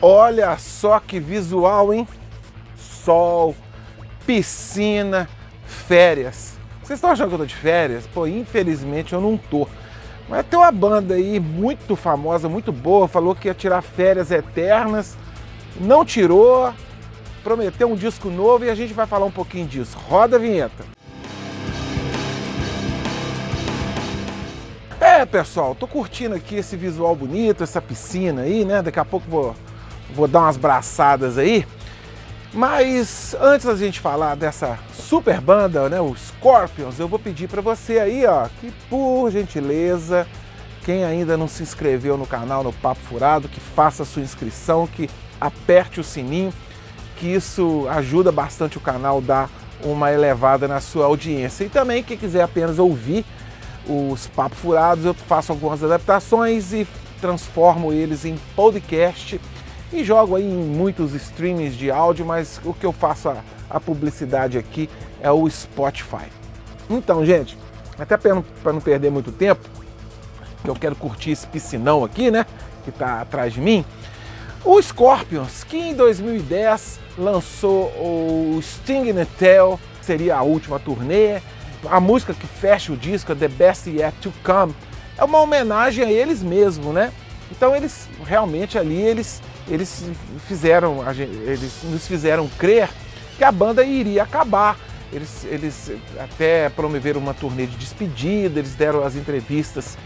Olha só que visual, hein? Sol, piscina, férias. Vocês estão achando que eu tô de férias? Pô, infelizmente eu não tô. Mas tem uma banda aí muito famosa, muito boa, falou que ia tirar férias eternas, não tirou, prometeu um disco novo e a gente vai falar um pouquinho disso. Roda a vinheta. É, pessoal, tô curtindo aqui esse visual bonito, essa piscina aí, né? Daqui a pouco vou, vou dar umas braçadas aí. Mas antes da gente falar dessa super banda, né, o Scorpions, eu vou pedir para você aí, ó, que por gentileza, quem ainda não se inscreveu no canal no Papo Furado, que faça a sua inscrição, que aperte o sininho, que isso ajuda bastante o canal a dar uma elevada na sua audiência. E também quem quiser apenas ouvir os Papo Furados, eu faço algumas adaptações e transformo eles em podcast e jogo aí em muitos streams de áudio, mas o que eu faço a, a publicidade aqui é o Spotify. Então, gente, até para não perder muito tempo, que eu quero curtir esse piscinão aqui, né, que está atrás de mim, o Scorpions, que em 2010 lançou o Sting in a Tail, seria a última turnê, a música que fecha o disco, The Best Yet to Come, é uma homenagem a eles mesmos, né? Então eles realmente ali eles eles fizeram, eles nos fizeram crer que a banda iria acabar. Eles, eles até promoveram uma turnê de despedida, eles deram as entrevistas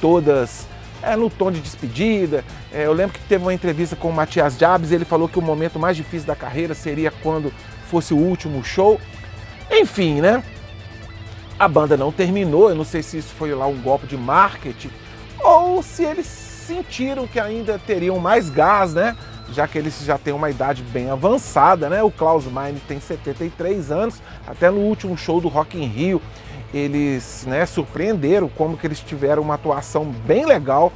todas é, no tom de despedida. É, eu lembro que teve uma entrevista com o Matias Jabes, ele falou que o momento mais difícil da carreira seria quando fosse o último show. Enfim, né? A banda não terminou, eu não sei se isso foi lá um golpe de marketing ou se eles sentiram que ainda teriam mais gás, né? Já que eles já têm uma idade bem avançada, né? O Klaus Meine tem 73 anos, até no último show do Rock in Rio eles né, surpreenderam como que eles tiveram uma atuação bem legal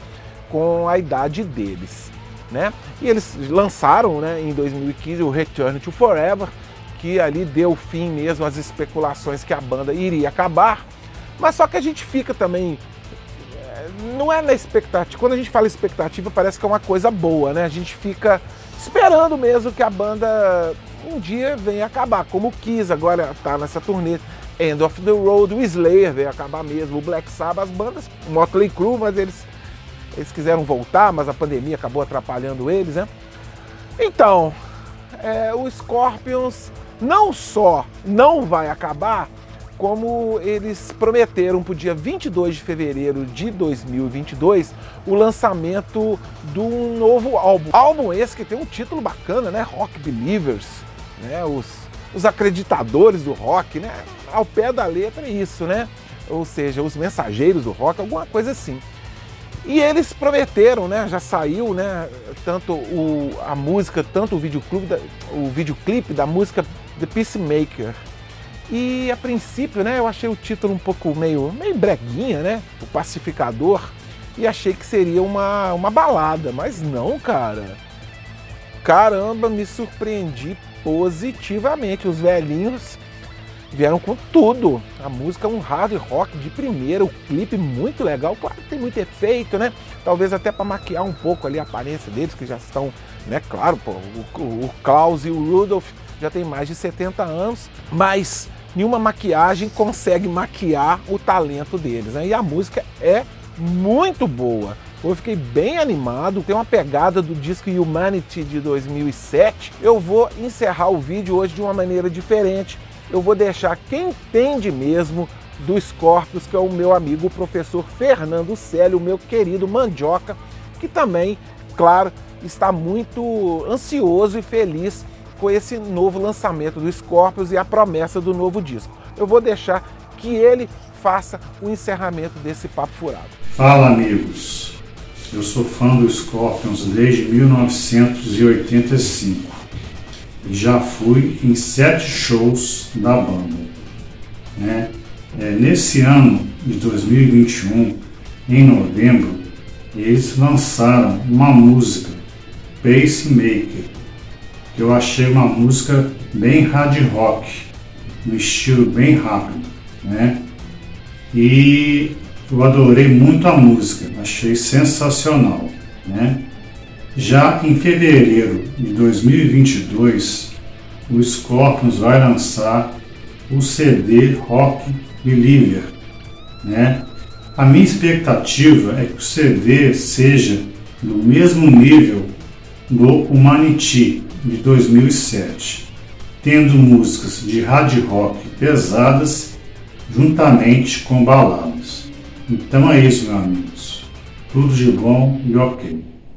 com a idade deles. Né? E eles lançaram né, em 2015 o Return to Forever, que ali deu fim mesmo às especulações que a banda iria acabar. Mas só que a gente fica também não é na expectativa. Quando a gente fala expectativa, parece que é uma coisa boa, né? A gente fica esperando mesmo que a banda um dia venha acabar, como Kiss agora tá nessa turnê. End of the Road, o Slayer veio acabar mesmo, o Black Sabbath, as bandas, Motley Crue, mas eles, eles quiseram voltar, mas a pandemia acabou atrapalhando eles, né? Então, é, o Scorpions não só não vai acabar, como eles prometeram para o dia 22 de fevereiro de 2022 o lançamento de um novo álbum. Álbum esse que tem um título bacana, né? Rock Believers, né? Os, os acreditadores do rock, né? Ao pé da letra é isso, né? Ou seja, os mensageiros do rock, alguma coisa assim. E eles prometeram, né? Já saiu, né? Tanto o, a música, tanto o videoclipe, da, o videoclipe da música The Peacemaker, e a princípio, né, eu achei o título um pouco meio, meio breguinha, né? O Pacificador. E achei que seria uma, uma balada, mas não, cara. Caramba, me surpreendi positivamente. Os velhinhos vieram com tudo. A música é um hard rock de primeira, o clipe muito legal. Claro que tem muito efeito, né? Talvez até para maquiar um pouco ali a aparência deles, que já estão, né? Claro, pô, o, o Klaus e o Rudolph já tem mais de 70 anos, mas nenhuma maquiagem consegue maquiar o talento deles. Né? E a música é muito boa. Eu fiquei bem animado, tem uma pegada do disco Humanity de 2007. Eu vou encerrar o vídeo hoje de uma maneira diferente. Eu vou deixar quem entende mesmo do Scorpions, que é o meu amigo o professor Fernando Célio, meu querido Mandioca, que também, claro, está muito ansioso e feliz com esse novo lançamento do Scorpions e a promessa do novo disco. Eu vou deixar que ele faça o encerramento desse papo furado. Fala, amigos. Eu sou fã do Scorpions desde 1985 e já fui em sete shows da banda. Né? É, nesse ano de 2021, em novembro, eles lançaram uma música, Pacemaker, eu achei uma música bem hard rock, no estilo bem rápido, né? E eu adorei muito a música, achei sensacional, né? Já em fevereiro de 2022, o Scorpions vai lançar o CD Rock Believer, né? A minha expectativa é que o CD seja do mesmo nível do Humanity de 2007, tendo músicas de hard rock pesadas juntamente com baladas. Então é isso, meus amigos. Tudo de bom e ok.